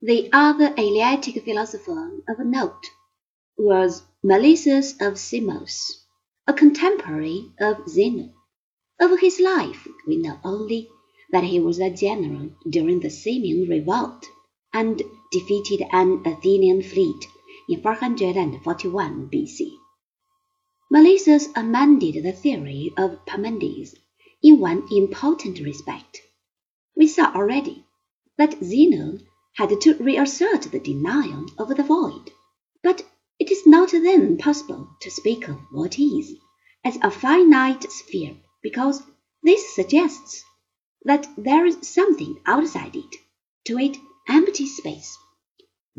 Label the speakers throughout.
Speaker 1: The other Eleatic philosopher of note was Melissus of Samos, a contemporary of Zeno. Of his life we know only that he was a general during the Samian revolt, and defeated an Athenian fleet in 441 B.C. Melissus amended the theory of Parmenides in one important respect. We saw already that Zeno had to reassert the denial of the void. But it is not then possible to speak of what is as a finite sphere, because this suggests that there is something outside it, to it empty space.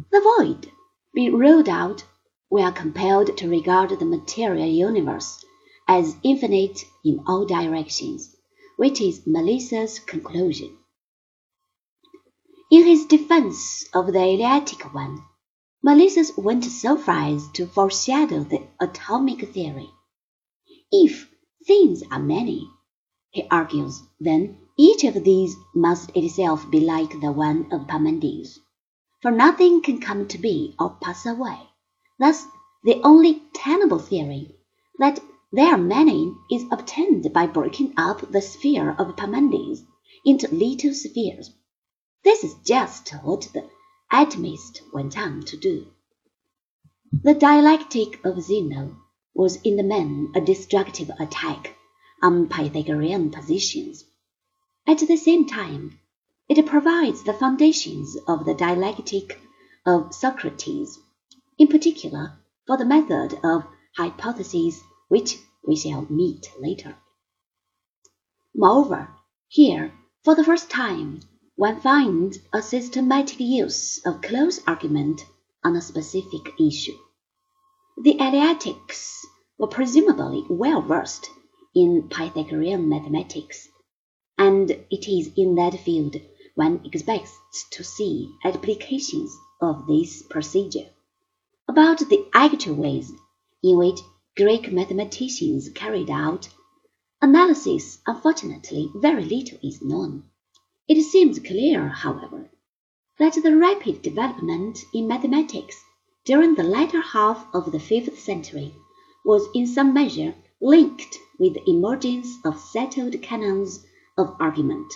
Speaker 1: The void being ruled out, we are compelled to regard the material universe as infinite in all directions, which is Melissus' conclusion. His defense of the Eleatic one, Melissus went so far as to foreshadow the atomic theory. If things are many, he argues, then each of these must itself be like the one of Parmenides, for nothing can come to be or pass away. Thus, the only tenable theory that there are many is obtained by breaking up the sphere of Parmenides into little spheres this is just what the atomist went on to do. The dialectic of Zeno was in the main a destructive attack on Pythagorean positions. At the same time, it provides the foundations of the dialectic of Socrates, in particular for the method of hypothesis which we shall meet later. Moreover, here, for the first time, one finds a systematic use of close argument on a specific issue. The Eleatics were presumably well versed in Pythagorean mathematics, and it is in that field one expects to see applications of this procedure. About the actual ways in which Greek mathematicians carried out analysis, unfortunately, very little is known. It seems clear, however, that the rapid development in mathematics during the latter half of the fifth century was in some measure linked with the emergence of settled canons of argument.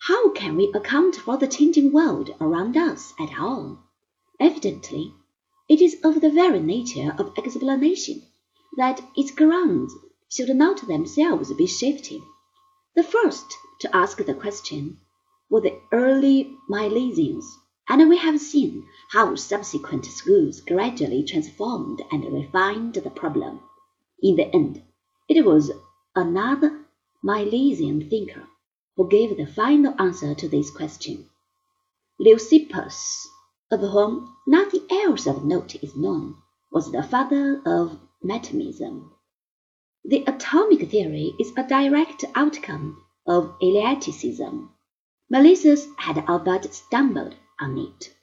Speaker 1: How can we account for the changing world around us at all? Evidently, it is of the very nature of explanation that its grounds should not themselves be shifted. The first to ask the question were the early Milesians, and we have seen how subsequent schools gradually transformed and refined the problem. In the end, it was another Milesian thinker who gave the final answer to this question. Leucippus, of whom nothing else of note is known, was the father of mechanism. The atomic theory is a direct outcome of Eleaticism. Melissus had all but stumbled on it.